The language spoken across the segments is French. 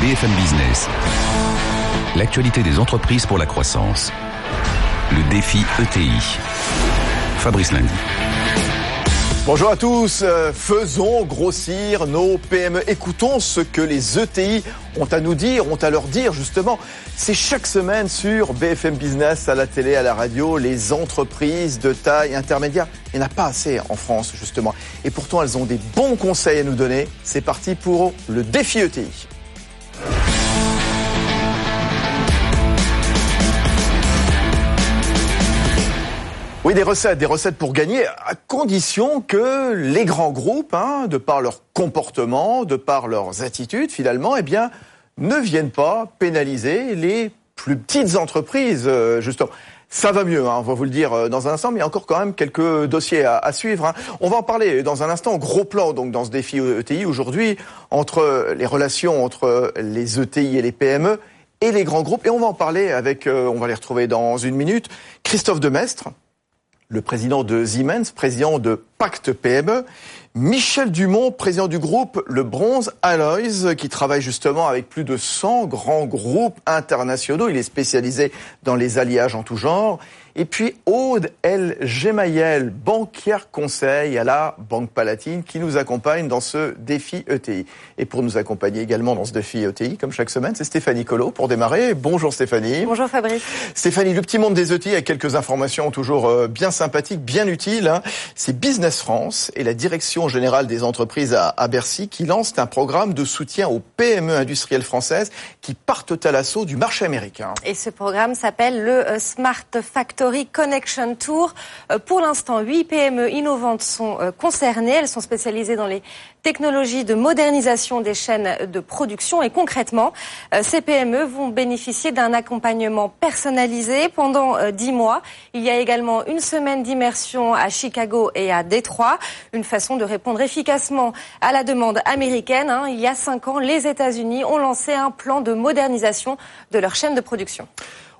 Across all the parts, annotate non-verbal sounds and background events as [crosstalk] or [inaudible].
BFM Business. L'actualité des entreprises pour la croissance. Le défi ETI. Fabrice Lundi. Bonjour à tous, euh, faisons grossir nos PME. Écoutons ce que les ETI ont à nous dire, ont à leur dire justement. C'est chaque semaine sur BFM Business, à la télé, à la radio, les entreprises de taille intermédiaire. Il n'y en a pas assez en France justement. Et pourtant elles ont des bons conseils à nous donner. C'est parti pour le défi ETI. Oui, des recettes, des recettes pour gagner, à condition que les grands groupes, hein, de par leur comportement, de par leurs attitudes, finalement, eh bien, ne viennent pas pénaliser les plus petites entreprises, euh, justement. Ça va mieux, hein, on va vous le dire euh, dans un instant, mais il y a encore quand même quelques dossiers à, suivre. Hein. On va en parler dans un instant. Gros plan donc dans ce défi ETI aujourd'hui entre les relations entre les ETI et les PME et les grands groupes. Et on va en parler avec, euh, on va les retrouver dans une minute, Christophe Demestre, le président de Siemens, président de Pacte PME, Michel Dumont, président du groupe Le Bronze Alloys, qui travaille justement avec plus de 100 grands groupes internationaux. Il est spécialisé dans les alliages en tout genre. Et puis Aude L. Gemayel, banquière conseil à la Banque Palatine, qui nous accompagne dans ce défi ETI. Et pour nous accompagner également dans ce défi ETI, comme chaque semaine, c'est Stéphanie Collot pour démarrer. Bonjour Stéphanie. Bonjour Fabrice. Stéphanie, le petit monde des ETI a quelques informations toujours euh, bien sympathiques, bien utiles. Hein. C'est Business France et la Direction générale des entreprises à Bercy qui lancent un programme de soutien aux PME industrielles françaises qui partent à l'assaut du marché américain. Et ce programme s'appelle le euh, Smart Connection Tour. Euh, pour l'instant, huit PME innovantes sont euh, concernées. Elles sont spécialisées dans les technologies de modernisation des chaînes de production. Et concrètement, euh, ces PME vont bénéficier d'un accompagnement personnalisé pendant dix mois. Il y a également une semaine d'immersion à Chicago et à Détroit. Une façon de répondre efficacement à la demande américaine. Hein. Il y a cinq ans, les États-Unis ont lancé un plan de modernisation de leur chaîne de production.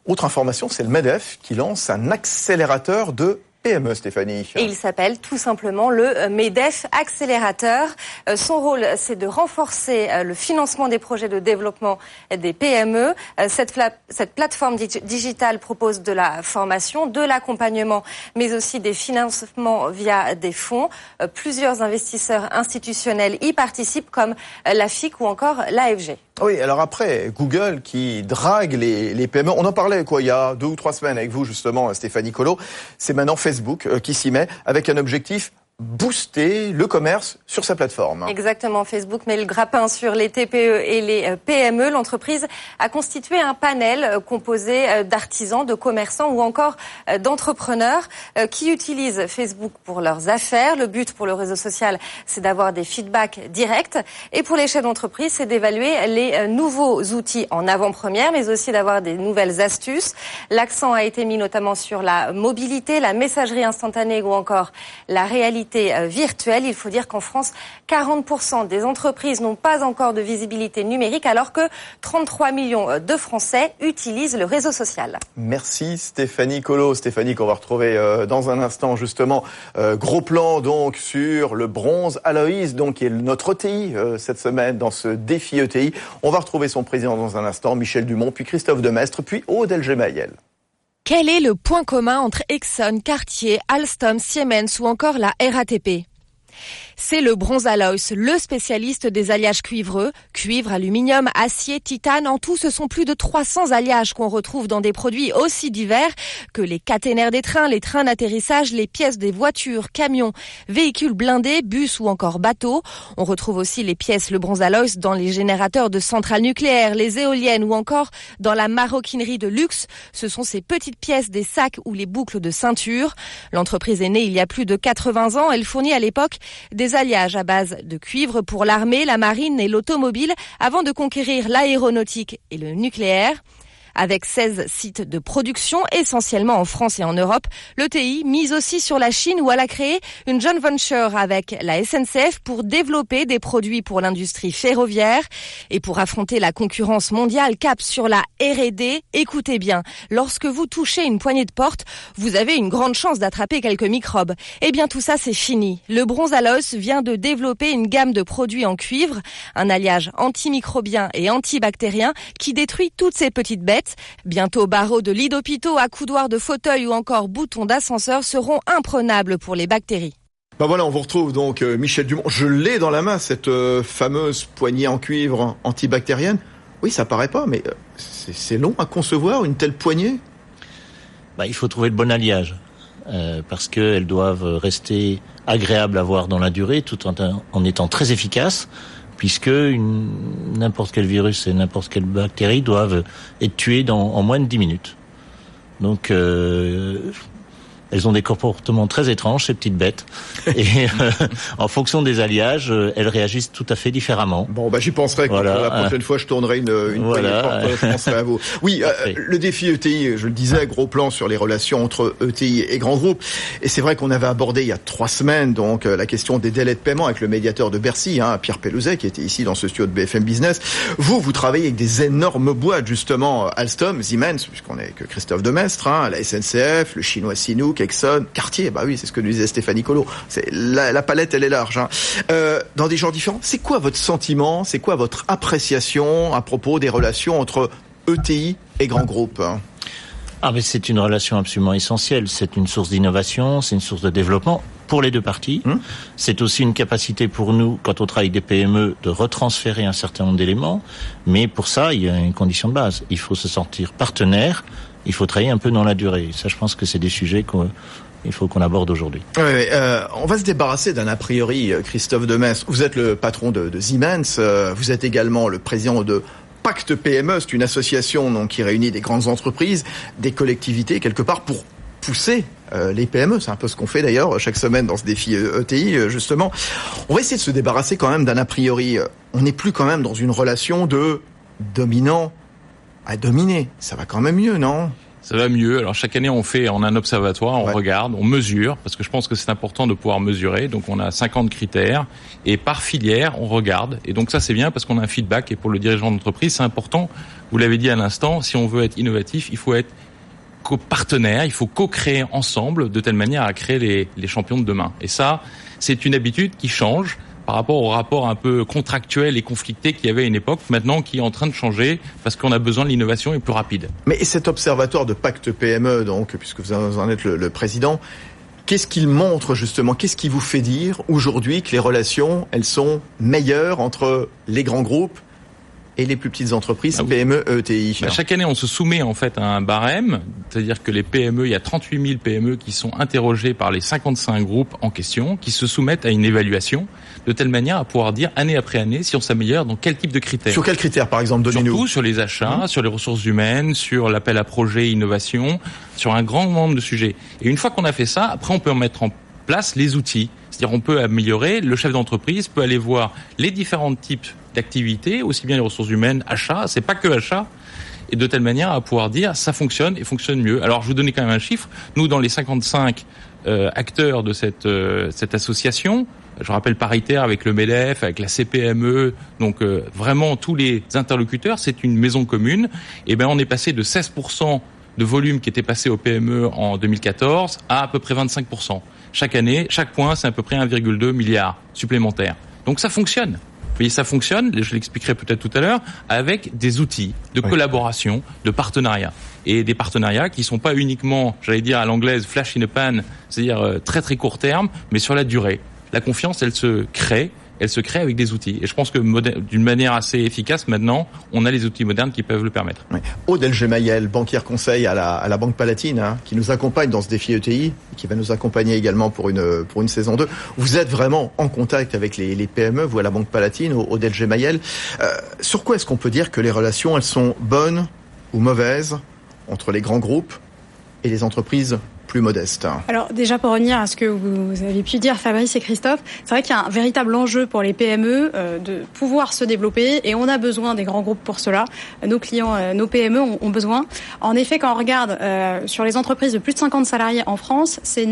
Autre information, c'est le MEDEF qui lance un accélérateur de PME, Stéphanie. Et il s'appelle tout simplement le euh, MEDEF Accélérateur. Euh, son rôle, c'est de renforcer euh, le financement des projets de développement des PME. Cette, cette plateforme digitale propose de la formation, de l'accompagnement, mais aussi des financements via des fonds. Plusieurs investisseurs institutionnels y participent, comme la FIC ou encore l'AFG. Oui, alors après, Google qui drague les, les, PME, on en parlait quoi il y a deux ou trois semaines avec vous justement, Stéphanie Colo, c'est maintenant Facebook euh, qui s'y met avec un objectif booster le commerce sur sa plateforme. Exactement, Facebook met le grappin sur les TPE et les euh, PME. L'entreprise a constitué un panel euh, composé euh, d'artisans, de commerçants ou encore d'entrepreneurs qui utilisent Facebook pour leurs affaires. Le but pour le réseau social, c'est d'avoir des feedbacks directs. Et pour les chefs d'entreprise, c'est d'évaluer les nouveaux outils en avant-première, mais aussi d'avoir des nouvelles astuces. L'accent a été mis notamment sur la mobilité, la messagerie instantanée ou encore la réalité euh, virtuelle. Il faut dire qu'en France, 40% des entreprises n'ont pas encore de visibilité numérique alors que 33 millions euh, de Français utilisent le réseau social. Merci Stéphanie Colo. Stéphanie qu'on va retrouver euh, dans un instant justement. Gros plan donc sur le bronze Aloïs, donc qui est notre ETI cette semaine dans ce défi ETI. On va retrouver son président dans un instant, Michel Dumont, puis Christophe Demestre, puis Aude Elgemayel. Quel est le point commun entre Exxon, Cartier, Alstom, Siemens ou encore la RATP c'est le bronze Alois, le spécialiste des alliages cuivreux, cuivre, aluminium, acier, titane. En tout, ce sont plus de 300 alliages qu'on retrouve dans des produits aussi divers que les caténaires des trains, les trains d'atterrissage, les pièces des voitures, camions, véhicules blindés, bus ou encore bateaux. On retrouve aussi les pièces le bronze Alois dans les générateurs de centrales nucléaires, les éoliennes ou encore dans la maroquinerie de luxe. Ce sont ces petites pièces des sacs ou les boucles de ceinture. L'entreprise est née il y a plus de 80 ans. Elle fournit à l'époque des alliages à base de cuivre pour l'armée, la marine et l'automobile avant de conquérir l'aéronautique et le nucléaire. Avec 16 sites de production, essentiellement en France et en Europe, l'ETI mise aussi sur la Chine où elle a créé une joint venture avec la SNCF pour développer des produits pour l'industrie ferroviaire et pour affronter la concurrence mondiale cap sur la R&D. Écoutez bien, lorsque vous touchez une poignée de porte, vous avez une grande chance d'attraper quelques microbes. Eh bien tout ça c'est fini. Le bronze vient de développer une gamme de produits en cuivre, un alliage antimicrobien et antibactérien qui détruit toutes ces petites bêtes. Bientôt barreaux de lit d'hôpitaux, accoudoirs de fauteuils ou encore boutons d'ascenseur seront imprenables pour les bactéries. Ben voilà, on vous retrouve donc euh, Michel Dumont. Je l'ai dans la main, cette euh, fameuse poignée en cuivre antibactérienne. Oui, ça paraît pas, mais euh, c'est long à concevoir une telle poignée. Bah, il faut trouver le bon alliage. Euh, parce qu'elles doivent rester agréables à voir dans la durée tout en, en étant très efficaces puisque n'importe quel virus et n'importe quelle bactérie doivent être tués dans, en moins de 10 minutes. Donc euh, elles ont des comportements très étranges, ces petites bêtes. Et [laughs] euh, en fonction des alliages, euh, elles réagissent tout à fait différemment. Bon, bah j'y penserai. Quand la prochaine fois je tournerai une, une voilà. porte, je penserai à vous. [laughs] Oui, euh, le défi ETI, je le disais, gros plan sur les relations entre ETI et grands groupes. Et c'est vrai qu'on avait abordé il y a trois semaines donc la question des délais de paiement avec le médiateur de Bercy, hein, Pierre Pellouzet, qui était ici dans ce studio de BFM Business. Vous, vous travaillez avec des énormes boîtes justement, Alstom, Siemens, puisqu'on est que Christophe Demestre, hein, la SNCF, le chinois Exxon, Cartier, bah oui, c'est ce que nous disait Stéphanie Colo. La, la, palette, elle est large. Hein. Euh, dans des genres différents, c'est quoi votre sentiment, c'est quoi votre appréciation à propos des relations entre ETI et grands groupes? Ah mais c'est une relation absolument essentielle. C'est une source d'innovation, c'est une source de développement pour les deux parties. Hum. C'est aussi une capacité pour nous, quand on travaille des PME, de retransférer un certain nombre d'éléments. Mais pour ça, il y a une condition de base. Il faut se sentir partenaire il faut travailler un peu dans la durée. Ça, je pense que c'est des sujets qu'il faut qu'on aborde aujourd'hui. Euh, on va se débarrasser d'un a priori, euh, Christophe Demestre. Vous êtes le patron de, Siemens, euh, vous êtes également le président de Pacte PME, c'est une association qui réunit des grandes entreprises, des collectivités, quelque part pour pousser les PME. C'est un peu ce qu'on fait d'ailleurs chaque semaine dans ce défi ETI, e justement. On va essayer de se débarrasser quand même d'un a priori. On n'est plus quand même dans une relation de dominant à dominer. Ça va quand même mieux, non? Ça va mieux. Alors chaque année, on fait en un observatoire, on regarde, on mesure, parce que je pense que c'est important de pouvoir mesurer. Donc on a 50 critères et par filière, on regarde. Et donc ça, c'est bien parce qu'on a un feedback. Et pour le dirigeant d'entreprise, c'est important. Vous l'avez dit à l'instant, si on veut être innovatif, il faut être co-partenaire, il faut co-créer ensemble de telle manière à créer les, les champions de demain. Et ça, c'est une habitude qui change par rapport au rapport un peu contractuel et conflicté qu'il y avait à une époque, maintenant qui est en train de changer parce qu'on a besoin de l'innovation et plus rapide. Mais cet observatoire de pacte PME, donc, puisque vous en êtes le, le président, Qu'est-ce qu'il montre justement? Qu'est-ce qui vous fait dire aujourd'hui que les relations, elles sont meilleures entre les grands groupes et les plus petites entreprises, ah PME, ETI bah, Chaque année, on se soumet en fait à un barème, c'est-à-dire que les PME, il y a 38 000 PME qui sont interrogées par les 55 groupes en question, qui se soumettent à une évaluation, de telle manière à pouvoir dire année après année si on s'améliore dans quel type de critères. Sur quels critères, par exemple, donnez-nous Surtout sur les achats, mmh. sur les ressources humaines, sur l'appel à projet innovation, sur un grand nombre de sujets. Et une fois qu'on a fait ça, après, on peut en mettre en place les outils. C'est-à-dire on peut améliorer, le chef d'entreprise peut aller voir les différents types d'activités, aussi bien les ressources humaines, achats, c'est pas que achat, et de telle manière à pouvoir dire ça fonctionne et fonctionne mieux. Alors je vous donner quand même un chiffre. Nous, dans les 55 euh, acteurs de cette, euh, cette association, je rappelle paritaire avec le MEDEF, avec la CPME, donc euh, vraiment tous les interlocuteurs, c'est une maison commune. Et ben on est passé de 16% de volume qui était passé au PME en 2014 à à peu près 25%. Chaque année, chaque point, c'est à peu près 1,2 milliard supplémentaire. Donc ça fonctionne. Mais ça fonctionne, je l'expliquerai peut-être tout à l'heure, avec des outils de collaboration, de partenariat. Et des partenariats qui sont pas uniquement, j'allais dire à l'anglaise, flash in a pan, c'est-à-dire euh, très très court terme, mais sur la durée. La confiance, elle se crée elle se crée avec des outils. Et je pense que d'une manière assez efficace, maintenant, on a les outils modernes qui peuvent le permettre. Oui. Aude Elgemayel, banquière conseil à la, à la Banque Palatine, hein, qui nous accompagne dans ce défi ETI, qui va nous accompagner également pour une, pour une saison 2. Vous êtes vraiment en contact avec les, PME, vous à la Banque Palatine, Aude Elgemayel. Euh, sur quoi est-ce qu'on peut dire que les relations, elles sont bonnes ou mauvaises entre les grands groupes et les entreprises plus modestes Alors déjà pour revenir à ce que vous avez pu dire Fabrice et Christophe, c'est vrai qu'il y a un véritable enjeu pour les PME euh, de pouvoir se développer et on a besoin des grands groupes pour cela. Nos clients, euh, nos PME ont, besoin. En effet, quand on regarde euh, sur les entreprises de plus de 50 salariés en France, c'est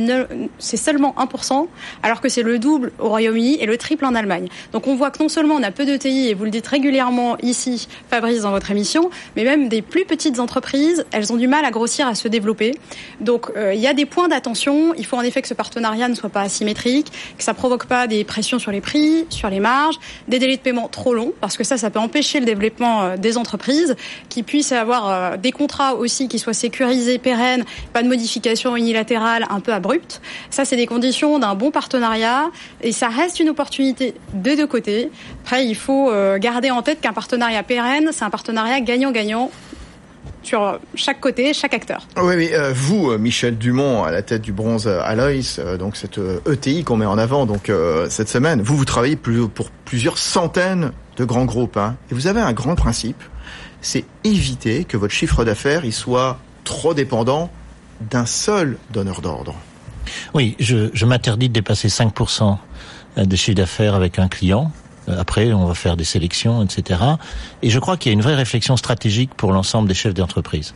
seulement 1%, alors que c'est le double au Royaume-Uni et le triple en Allemagne. Donc on voit que non seulement on a peu de TI, et vous le dites régulièrement ici, Fabrice, dans votre émission, mais même des plus petites entreprises, elles ont du mal à grossir, à se développer. Donc il y a des points d'attention. Il faut en effet que ce partenariat ne soit pas asymétrique, que ça provoque pas des pressions sur les prix, sur les marges, des délais de paiement trop longs, parce que ça, ça peut empêcher le développement euh, des entreprises, qui puissent avoir euh, des contrats aussi qui soient sécurisés, pérennes, pas de modifications unilatérales un peu abruptes. Ça, c'est des conditions d'un bon partenariat, et ça reste une opportunité de deux côtés. Après, il faut garder en tête qu'un partenariat pérenne, c'est un partenariat gagnant-gagnant sur chaque côté, chaque acteur. Oui, mais euh, vous, euh, Michel Dumont, à la tête du Bronze Alois, euh, donc cette ETI qu'on met en avant donc cette semaine, vous, vous travaillez pour plusieurs centaines de grands groupes. Hein, et vous avez un grand principe, c'est éviter que votre chiffre d'affaires il soit trop dépendant d'un seul donneur d'ordre. Oui, je, je m'interdis de dépasser 5% de chiffre d'affaires avec un client. Euh, après, on va faire des sélections, etc. Et je crois qu'il y a une vraie réflexion stratégique pour l'ensemble des chefs d'entreprise.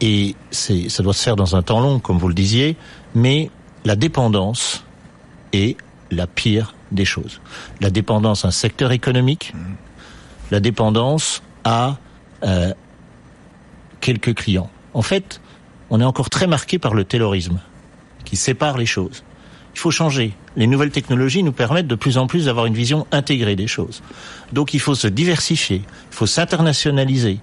Et ça doit se faire dans un temps long, comme vous le disiez, mais la dépendance est la pire des choses. La dépendance à un secteur économique, la dépendance à euh, quelques clients. En fait, on est encore très marqué par le terrorisme, qui sépare les choses. Il faut changer. Les nouvelles technologies nous permettent de plus en plus d'avoir une vision intégrée des choses. Donc il faut se diversifier, il faut s'internationaliser,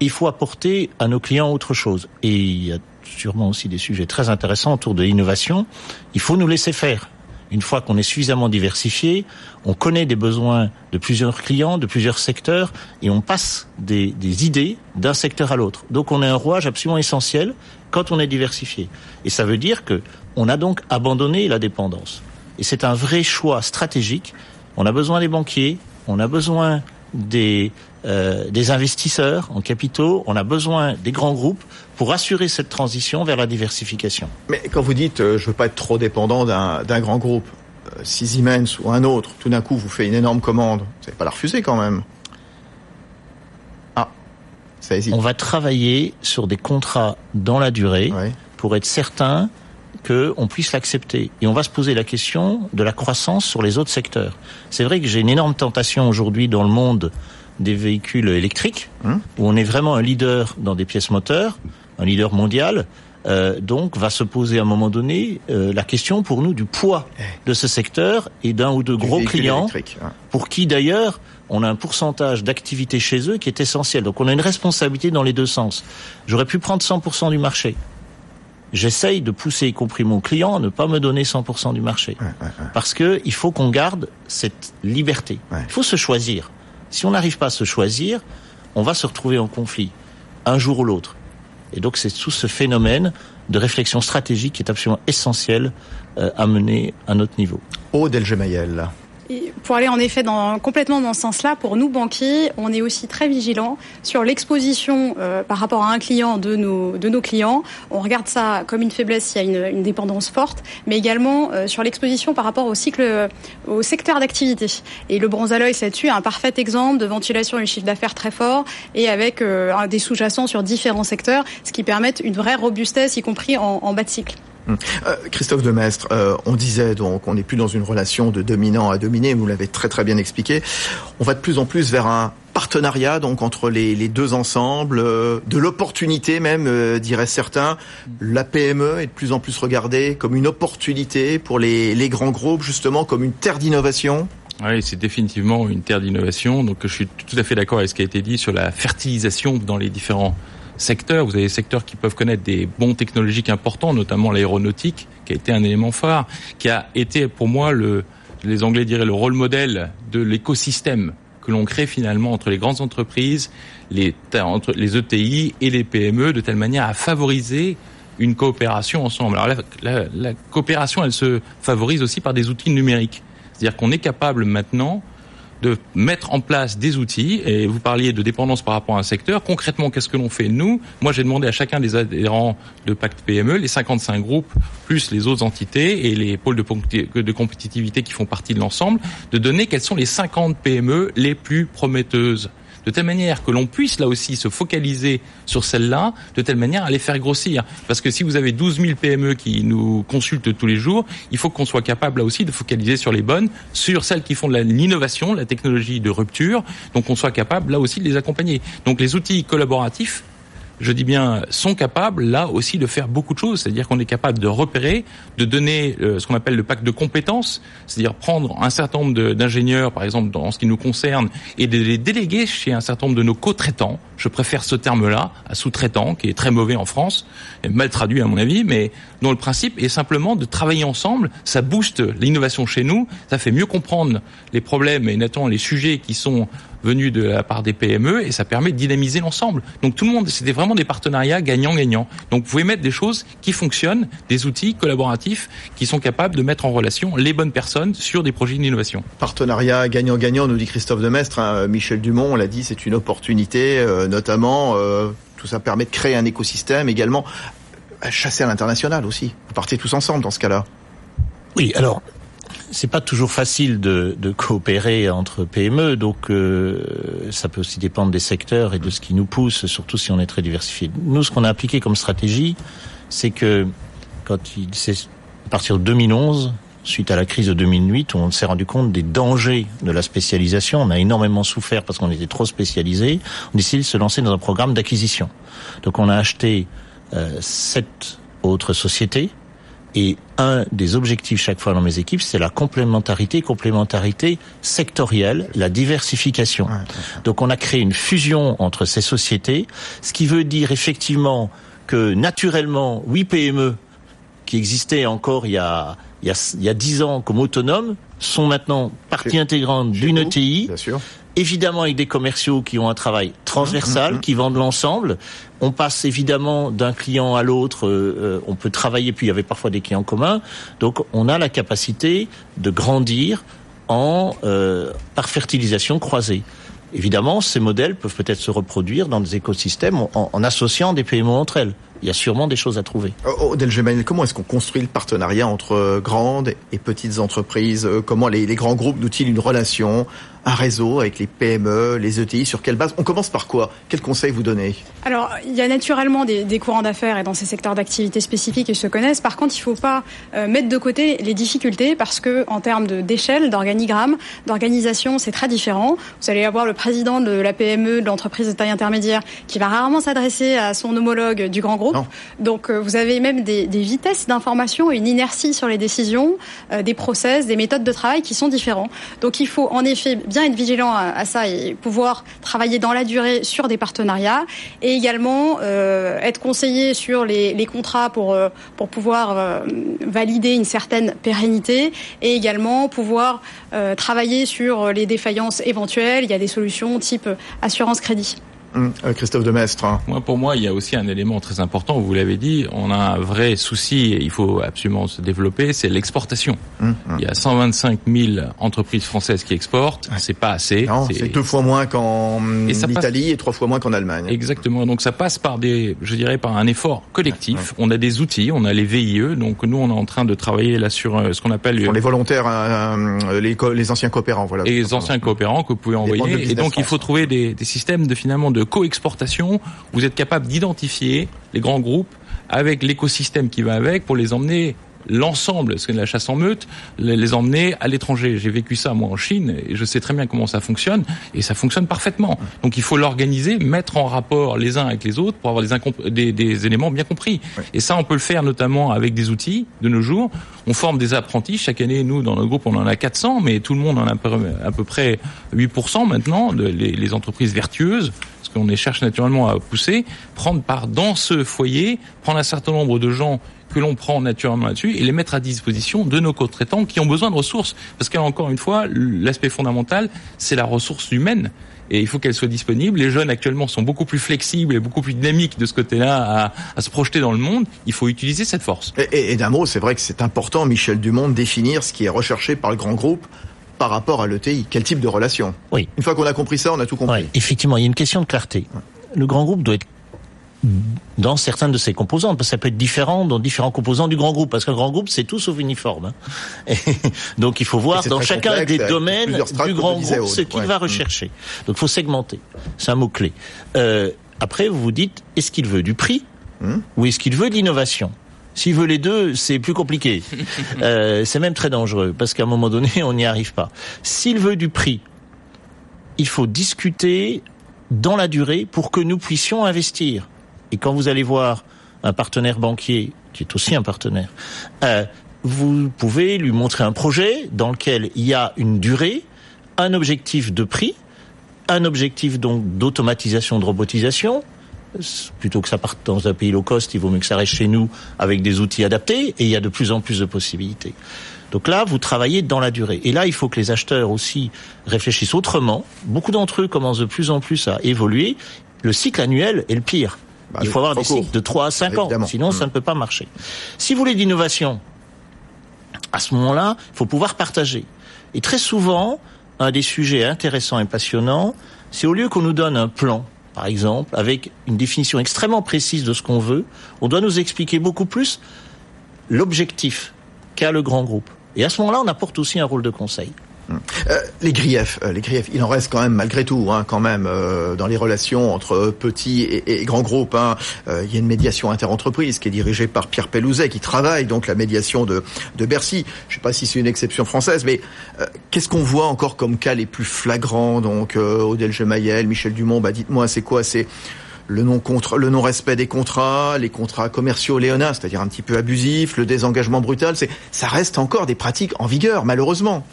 il faut apporter à nos clients autre chose. Et il y a sûrement aussi des sujets très intéressants autour de l'innovation. Il faut nous laisser faire. Une fois qu'on est suffisamment diversifié, on connaît des besoins de plusieurs clients, de plusieurs secteurs, et on passe des, idées d'un secteur à l'autre. Donc on a un rouage absolument essentiel quand on est diversifié. Et ça veut dire que on a donc abandonné la dépendance. Et c'est un vrai choix stratégique. On a besoin des banquiers, on a besoin des, euh, investisseurs en capitaux, on a besoin des grands groupes pour assurer cette transition vers la diversification. Mais quand vous dites euh, je veux pas être trop dépendant d'un grand groupe, euh, si Siemens ou un autre, tout d'un coup vous fait une énorme commande, vous n'allez pas la refuser quand même ça hésite. On va travailler sur des contrats dans la durée pour être certain qu'on puisse l'accepter. Et on va se poser la question de la croissance sur les autres secteurs. C'est vrai que j'ai une énorme tentation aujourd'hui dans le monde des véhicules électriques, hum. où on est vraiment un leader dans des pièces moteurs, un leader mondial. Euh, donc va se poser à un moment donné euh, la question pour nous du poids eh. de ce secteur et d'un ou deux gros clients pour qui d'ailleurs on a un pourcentage d'activité chez eux qui est essentiel. Donc on a une responsabilité dans les deux sens. J'aurais pu prendre 100% du marché j'essaye de pousser, y compris mon client, à ne pas me donner 100% du marché. Parce que il faut qu'on garde cette liberté. Il faut se choisir. Si on n'arrive pas à se choisir, on va se retrouver en conflit, un jour ou l'autre. Et donc c'est tout ce phénomène de réflexion stratégique qui est absolument essentiel euh, à mener à notre niveau. Aude Elgemayel pour aller en effet dans, complètement dans ce sens-là, pour nous banquiers, on est aussi très vigilants sur l'exposition euh, par rapport à un client de nos, de nos clients. On regarde ça comme une faiblesse s'il y a une, une, dépendance forte, mais également euh, sur l'exposition par rapport au cycle, au secteur d'activité. Et le bronze à l'œil là-dessus un parfait exemple de ventilation du chiffre d'affaires très fort et avec euh, des sous-jacents sur différents secteurs, ce qui permet une vraie robustesse, y compris en, en bas de cycle. Euh, Christophe Demestre, euh, on disait donc on n'est plus dans une relation de dominant à dominé, vous l'avez très très bien expliqué. On va de plus en plus vers un partenariat donc entre les, deux ensembles, euh, de l'opportunité même, diraient certains. La PME est de plus en plus regardée comme une opportunité pour les, les grands groupes, justement comme une terre d'innovation. Oui, c'est définitivement une terre d'innovation. Donc je suis tout à fait d'accord avec ce qui a été dit sur la fertilisation dans les différents secteurs. Vous avez des secteurs qui peuvent connaître des bons technologiques importants, notamment l'aéronautique, qui a été un élément phare, qui a été pour moi le, les Anglais diraient le rôle modèle de l'écosystème que l'on crée finalement entre les grandes entreprises, les, entre les ETI et les PME, de telle manière à favoriser une coopération ensemble. Alors la, la, la coopération, elle se favorise aussi par des outils numériques. C'est-à-dire qu'on est capable maintenant de mettre en place des outils. Et vous parliez de dépendance par rapport à un secteur. Concrètement, qu'est-ce que l'on fait nous? Moi, j'ai demandé à chacun des adhérents de Pacte PME, les 55 groupes, plus les autres entités et les pôles de, compétitivité qui font partie de l'ensemble, de donner quelles sont les 50 PME les plus prometteuses de telle manière que l'on puisse là aussi se focaliser sur celles-là, de telle manière à les faire grossir. Parce que si vous avez 12 000 PME qui nous consultent tous les jours, il faut qu'on soit capable là aussi de focaliser sur les bonnes, sur celles qui font de l'innovation, la technologie de rupture, donc on soit capable là aussi de les accompagner. Donc les outils collaboratifs je dis bien, sont capables là aussi de faire beaucoup de choses. C'est-à-dire qu'on est capable de repérer, de donner euh, ce qu'on appelle le pacte de compétences, c'est-à-dire prendre un certain nombre d'ingénieurs, par exemple, dans ce qui nous concerne, et de les déléguer chez un certain nombre de nos co-traitants. Je préfère ce terme-là, à sous-traitant, qui est très mauvais en France, et mal traduit à mon avis, mais dont le principe est simplement de travailler ensemble. Ça booste l'innovation chez nous, ça fait mieux comprendre les problèmes et notamment les sujets qui sont venus de la part des PME et ça permet de dynamiser l'ensemble. Donc tout le monde, c'était vraiment des partenariats gagnant-gagnant. Donc vous pouvez mettre des choses qui fonctionnent, des outils collaboratifs qui sont capables de mettre en relation les bonnes personnes sur des projets d'innovation. Partenariat gagnant-gagnant, nous dit Christophe Demestre. Hein, Michel Dumont, on l'a dit, c'est une opportunité, euh, notamment. Euh, tout ça permet de créer un écosystème également à chasser à l'international aussi. Vous partez tous ensemble dans ce cas-là. Oui, alors c'est pas toujours facile de, de, coopérer entre PME, donc euh, ça peut aussi dépendre des secteurs et de ce qui nous pousse, surtout si on est très diversifié. Nous, ce qu'on a appliqué comme stratégie, c'est que quand il c'est à partir de 2011, suite à la crise de 2008, où on s'est rendu compte des dangers de la spécialisation, on a énormément souffert parce qu'on était trop spécialisé. On a décidé de se lancer dans un programme d'acquisition. Donc, on a acheté euh, sept autres sociétés et un des objectifs chaque fois dans mes équipes, c'est la complémentarité, complémentarité sectorielle, la diversification. Donc on a créé une fusion entre ces sociétés, ce qui veut dire effectivement que naturellement, oui PME qui existaient encore il y a il y a, 10 ans comme autonomes sont maintenant partie intégrante d'une ETI. Bien sûr évidemment avec des commerciaux qui ont un travail transversal, mmh, mmh, mmh. qui vendent l'ensemble. On passe évidemment d'un client à l'autre, euh, euh, on peut travailler, puis il y avait parfois des clients communs. Donc on a la capacité de grandir en euh, par fertilisation croisée. Évidemment, ces modèles peuvent peut-être se reproduire dans des écosystèmes en, en associant des PME entre elles il y a sûrement des choses à trouver. Oh, Odel comment est-ce qu'on construit le partenariat entre grandes et petites entreprises? Comment les, grands groupes nous-ils une relation? Un réseau avec les PME, les ETI Sur quelle base? On commence par quoi? Quels conseils vous donnez? Alors, il y a naturellement des, des courants d'affaires et dans ces secteurs d'activité spécifiques, ils se connaissent. Par contre, il ne faut pas euh, mettre de côté les difficultés parce que en termes d'échelle, d'organigramme, d'organisation, c'est très différent. Vous allez avoir le président de la PME, de l'entreprise de taille intermédiaire, qui va rarement s'adresser à son homologue du grand groupe. Donc, euh, vous avez même des, des vitesses d'information et une inertie sur les décisions, euh, des process, des méthodes de travail qui sont différents. Donc, il faut en effet être vigilant à, ça et pouvoir travailler dans la durée sur des partenariats et également euh, être conseillé sur les, contrats pour, euh, pouvoir euh, valider une certaine pérennité et également pouvoir travailler sur les défaillances éventuelles. Il y a des solutions type assurance crédit. Hum, euh, Christophe Demestre. Hein. Moi, pour moi, il y a aussi un élément très important. Vous l'avez dit, on a un vrai souci. Et il faut absolument se développer. C'est l'exportation. Hum, hum. Il y a 125 000 entreprises françaises qui exportent. C'est pas assez. C'est deux fois moins qu'en Italie et trois fois moins qu'en Allemagne. Exactement. Donc ça passe par des, je dirais, par un effort collectif. On a des outils. On a les VIE. Donc nous, on est en train de travailler là sur euh, ce qu'on appelle les volontaires, euh, les, les, anciens coopérants. Voilà. les anciens coopérants que vous pouvez envoyer. Et donc il faut trouver des, des systèmes de finalement de co-exportation, vous êtes capable d'identifier les grands groupes avec l'écosystème qui va avec pour les emmener l'ensemble, ce que la chasse en meute, les emmener à l'étranger. J'ai vécu ça moi en Chine et je sais très bien comment ça fonctionne et ça fonctionne parfaitement. Donc il faut l'organiser, mettre en rapport les uns avec les autres pour avoir des, des, éléments bien compris. Et ça on peut le faire notamment avec des outils de nos jours. On forme des apprentis chaque année. Nous dans notre groupe on en a 400, mais tout le monde en a à peu près 8% maintenant. De, les, les entreprises vertueuses qu'on les cherche naturellement à pousser, prendre part dans ce foyer, prendre un certain nombre de gens que l'on prend naturellement là-dessus et les mettre à disposition de nos co-traitants qui ont besoin de ressources. Parce qu'encore une fois, l'aspect fondamental, c'est la ressource humaine. Et il faut qu'elle soit disponible. Les jeunes actuellement sont beaucoup plus flexibles et beaucoup plus dynamiques de ce côté-là à, se projeter dans le monde. Il faut utiliser cette force. Et, et d'un mot, c'est vrai que c'est important, Michel Dumont, de définir ce qui est recherché par le grand groupe par rapport à l'ETI Quel type de relation Oui. Une fois qu'on a compris ça, on a tout compris. Effectivement, il y a une question de clarté. Le grand groupe doit être dans certains de ses composants, parce que ça peut être différent dans différents composants du grand groupe, parce qu'un grand groupe c'est tout sauf uniforme. Hein. [laughs] donc il faut voir dans chacun des domaines du grand groupe ce qu'il va rechercher. Donc il faut segmenter, c'est un mot clé. Euh, après vous vous dites est-ce qu'il veut du prix hmm. ou est-ce qu'il veut de l'innovation? S'il veut les deux, c'est plus compliqué. [laughs] euh, c'est même très dangereux parce qu'à un moment donné, on n'y arrive pas. S'il veut du prix, il faut discuter dans la durée pour que nous puissions investir. Et quand vous allez voir un partenaire banquier, qui est aussi un partenaire, euh, vous pouvez lui montrer un projet dans lequel il y a une durée, un objectif de prix, un objectif donc d'automatisation, de robotisation. Plutôt que ça parte dans un pays low cost, il vaut mieux que ça reste chez nous avec des outils adaptés et il y a de plus en plus de possibilités. Donc là, vous travaillez dans la durée. Et là, il faut que les acheteurs aussi réfléchissent autrement. Beaucoup d'entre eux commencent de plus en plus à évoluer. Le cycle annuel est le pire. Bah, il faut avoir des cycles de 3 à 5 ans, sinon ça mm. ne peut pas marcher. Si vous voulez d'innovation, à ce moment-là, il faut pouvoir partager. Et très souvent, un des sujets intéressants et passionnants, c'est au lieu qu'on nous donne un plan, par exemple, avec une définition extrêmement précise de ce qu'on veut, on doit nous expliquer beaucoup plus l'objectif qu'a le grand groupe. Et à ce moment-là, on apporte aussi un rôle de conseil. Euh, les griefs, euh, les griefs, il en reste quand même malgré tout, hein, quand même euh, dans les relations entre petits et, grands groupes. Hein. il y a une médiation interentreprise qui est dirigée par Pierre Pellouzet, qui travaille donc la médiation de, de Bercy. Je ne sais pas si c'est une exception française, mais qu'est-ce qu'on voit encore comme cas les plus flagrants Donc Odile Gemayel, Michel Dumont, bah dites-moi, c'est quoi C'est le non contre le non respect des contrats, les contrats commerciaux léonins, c'est-à-dire un petit peu abusifs, le désengagement brutal, c'est ça reste encore des pratiques en vigueur malheureusement.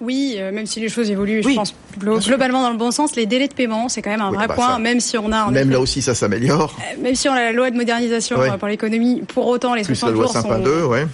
Oui, euh, même si les choses évoluent, je pense globalement dans le bon sens, les délais de paiement, c'est quand même un vrai bah, point, même si on a... Même là aussi, ça s'améliore. Euh, même si on a la loi de modernisation euh, pour l'économie, pour autant, les 60 jours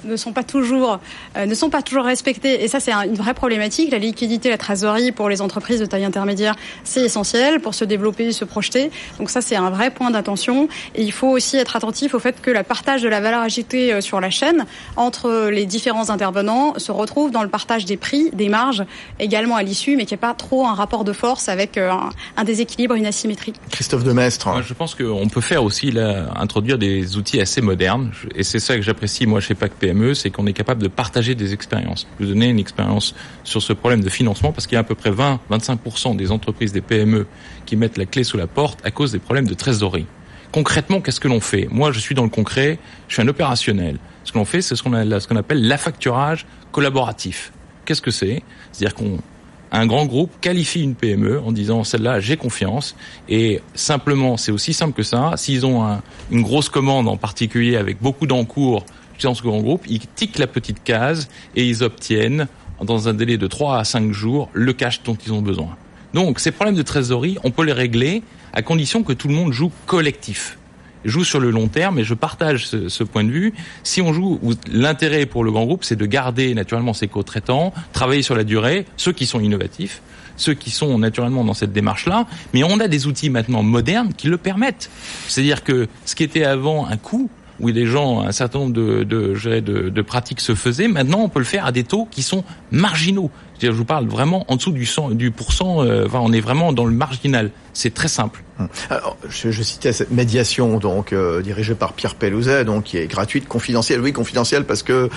ne sont pas toujours ne sont pas toujours respectés. Et ça, c'est une vraie problématique. La liquidité, la trésorerie pour les entreprises de taille intermédiaire, c'est essentiel pour se développer, se projeter. Donc ça, c'est un vrai point d'attention. Et il faut aussi être attentif au fait que le partage de la valeur ajoutée sur la chaîne entre les différents intervenants se retrouve dans le partage des prix, des marges également à l'issue, mais qu'il n'y ait pas trop un rapport de force avec euh, un, déséquilibre, une asymétrie. Christophe Demestre. Moi, je pense qu'on peut faire aussi là, introduire des outils assez modernes, et c'est ça que j'apprécie moi chez PAC PME, c'est qu'on est capable de partager des expériences. Je vais vous donner une expérience sur ce problème de financement, parce qu'il y a à peu près 20-25% des entreprises, des PME, qui mettent la clé sous la porte à cause des problèmes de trésorerie concrètement, qu'est-ce que l'on fait? Moi, je suis dans le concret, je suis un opérationnel. Ce que l'on fait, c'est ce qu'on appelle l'affacturage collaboratif. Qu'est-ce que c'est? C'est-à-dire qu'on un grand groupe qualifie une PME en disant celle-là j'ai confiance. Et simplement c'est aussi simple que ça. S'ils ont une grosse commande en particulier avec beaucoup d'encours dans ce grand groupe ils tiquent la petite case et ils obtiennent dans un délai de 3 à 5 jours le cash dont ils ont besoin. Donc ces problèmes de trésorerie on peut les régler à condition que tout le monde joue collectif joue sur le long terme et je partage ce, point de vue. Si on joue, l'intérêt pour le grand groupe, c'est de garder naturellement ses co-traitants, travailler sur la durée, ceux qui sont innovatifs, ceux qui sont naturellement dans cette démarche-là, mais on a des outils maintenant modernes qui le permettent. C'est-à-dire que ce qui était avant un coût, où les gens, un certain nombre de, de, pratiques se faisaient, maintenant on peut le faire à des taux qui sont marginaux. Je vous parle vraiment en dessous du, 100, du pourcent, euh, on est vraiment dans le marginal. C'est très simple. Hum. Alors, je, je, citais cette médiation donc euh, dirigée par Pierre Pellouzet, donc qui est gratuite, confidentielle. Oui, confidentielle parce que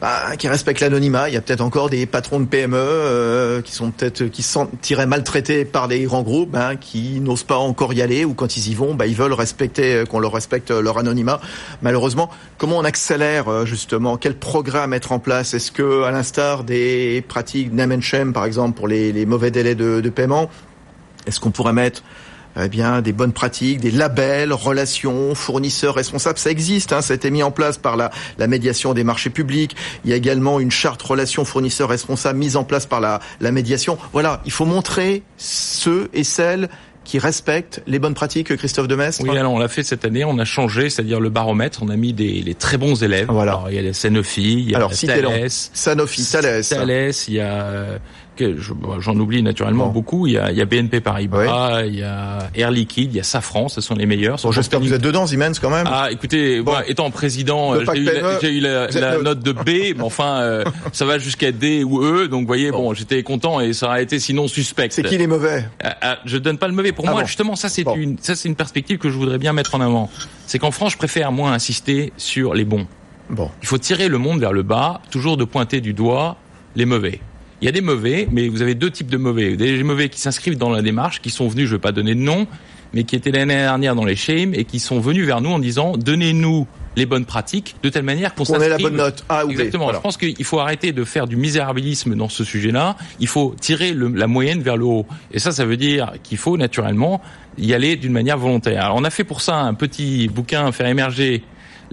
bah, qui respecte l'anonymat. Il y a peut-être encore des patrons de PME euh, qui sont peut-être qui sont tirés maltraités par des grands groupes, hein, qui n'osent pas encore y aller ou quand ils y vont, bah, ils veulent respecter euh, qu'on leur respecte leur anonymat. Malheureusement, comment on accélère justement? Quel programme mettre en place? Est-ce que, à l'instar des pratiques shame, par exemple pour les, mauvais délais de, paiement, est-ce qu'on pourrait mettre eh bien, des bonnes pratiques, des labels, relations, fournisseurs responsables, ça existe. Hein, ça a été mis en place par la, la, médiation des marchés publics. Il y a également une charte relations fournisseurs responsables mise en place par la, la médiation. Voilà, il faut montrer ceux et celles qui respectent les bonnes pratiques, Christophe Demestre Oui, alors on l'a fait cette année, on a changé, c'est-à-dire le baromètre, on a mis des les très bons élèves. Voilà. Alors, il y a les Sanofi, il y a alors, Thales, Sanofi, Thales. Thales, il y a j'en oublie naturellement beaucoup. Il y, a, il y a BNP Paribas, il y a Air Liquide, il y a Safran, ce sont les meilleurs. Bon, J'espère que vous êtes dedans, Siemens, quand même. Ah, écoutez, moi, étant président, j'ai eu, la, eu la, la note de B, mais [laughs] enfin, euh, ça va jusqu'à D ou E, donc vous voyez, bon, j'étais content et ça aurait été sinon suspect. C'est qui les mauvais ah, ah, Je donne pas le mauvais. Pour ah moi, justement, ça c'est une, ça c'est une perspective que je voudrais bien mettre en avant. C'est qu'en France, je préfère moins insister sur les bons. Bon. Il faut tirer le monde vers le bas, toujours de pointer du doigt les mauvais. Il y a des mauvais, mais vous avez deux types de mauvais. Des mauvais qui s'inscrivent dans la démarche, qui sont venus, je ne vais pas donner de nom, mais qui étaient l'année dernière dans les shames et qui sont venus vers nous en disant donnez-nous les bonnes pratiques de telle manière qu'on ait la bonne note. Ah, Exactement. Je pense qu'il faut arrêter de faire du misérabilisme dans ce sujet-là. Il faut tirer la moyenne vers le haut. Et ça, ça veut dire qu'il faut naturellement y aller d'une manière volontaire. Alors, on a fait pour ça un petit bouquin, faire émerger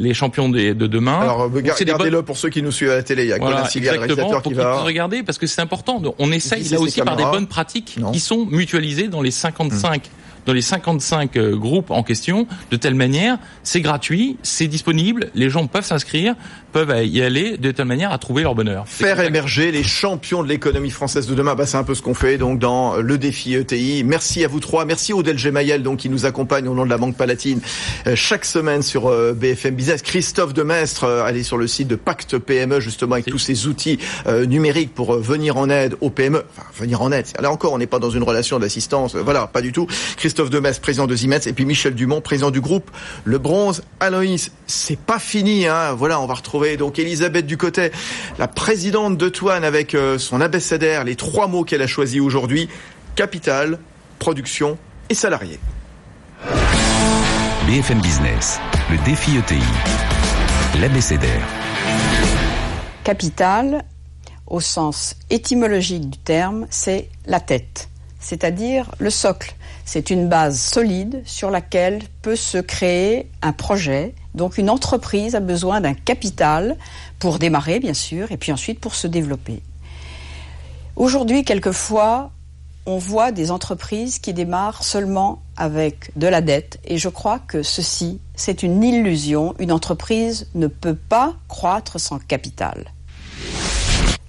les champions de, de demain. Alors regardez-le pour ceux qui nous suivent à la télé. Il y a voilà, le réalisateur qui va. Regarder parce que c'est important. On essaye là aussi par des bonnes pratiques qui sont mutualisées dans les 55 dans les 55 euh, groupes en question, de telle manière, c'est gratuit, c'est disponible, les gens peuvent s'inscrire, peuvent y aller de telle manière à trouver leur bonheur. Faire émerger les champions de l'économie française de demain, bah, c'est un peu ce qu'on fait donc dans le défi ETI. Merci à vous trois, merci Odel Gemayel donc qui nous accompagne au nom de la Banque Palatine euh, chaque semaine sur euh, BFM Business. Christophe Demestre, allez sur le site de Pacte PME justement avec tous ces outils numériques pour venir en aide aux PME. Enfin, venir en aide. Là encore, on n'est pas dans une relation d'assistance. Voilà, pas du tout. Christophe Demestre, président de Siemens, et puis Michel Dumont, président du groupe Le Bronze. Aloïs, c'est pas fini, hein. Voilà, on va retrouver donc Elisabeth Ducotet, la présidente de Toine, avec euh, son abécédaire, les trois mots qu'elle a choisis aujourd'hui capital, production et salarié. BFM Business, le défi ETI, l'abécédaire. Capital, au sens étymologique du terme, c'est la tête, c'est-à-dire le socle c'est une base solide sur laquelle peut se créer un projet. Donc une entreprise a besoin d'un capital pour démarrer, bien sûr, et puis ensuite pour se développer. Aujourd'hui, quelquefois, on voit des entreprises qui démarrent seulement avec de la dette, et je crois que ceci, c'est une illusion. Une entreprise ne peut pas croître sans capital.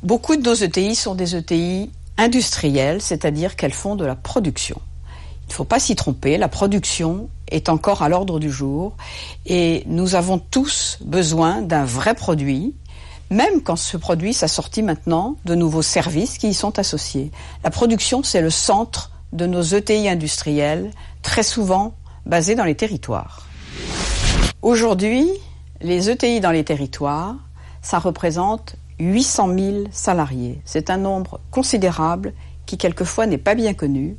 Beaucoup de nos ETI sont des ETI industrielles, c'est-à-dire qu'elles font de la production. Il ne faut pas s'y tromper, la production est encore à l'ordre du jour et nous avons tous besoin d'un vrai produit, même quand ce produit s'assortit maintenant de nouveaux services qui y sont associés. La production, c'est le centre de nos ETI industriels, très souvent basés dans les territoires. Aujourd'hui, les ETI dans les territoires, ça représente 800 000 salariés. C'est un nombre considérable qui quelquefois n'est pas bien connu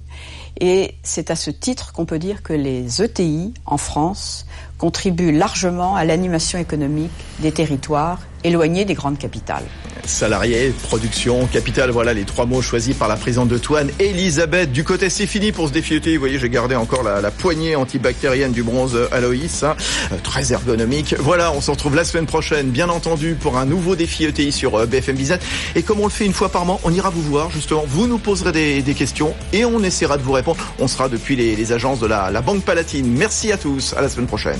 et c'est à ce titre qu'on peut dire que les ETI en France contribuent largement à l'animation économique des territoires éloignés des grandes capitales. Salariés, production, capital, voilà les trois mots choisis par la présidente de Toine, Elisabeth. Du côté, c'est fini pour ce défi ETI. Vous voyez, j'ai gardé encore la, poignée antibactérienne du bronze Aloïs, hein. euh, très ergonomique. Voilà, on se retrouve la semaine prochaine, bien entendu, pour un nouveau défi ETI sur euh, BFM Business. Et comme on le fait une fois par mois, on ira vous voir, justement. Vous nous poserez des, questions et on essaiera de vous répondre. On sera depuis les, agences de la Banque Palatine. Merci à tous. À la semaine prochaine.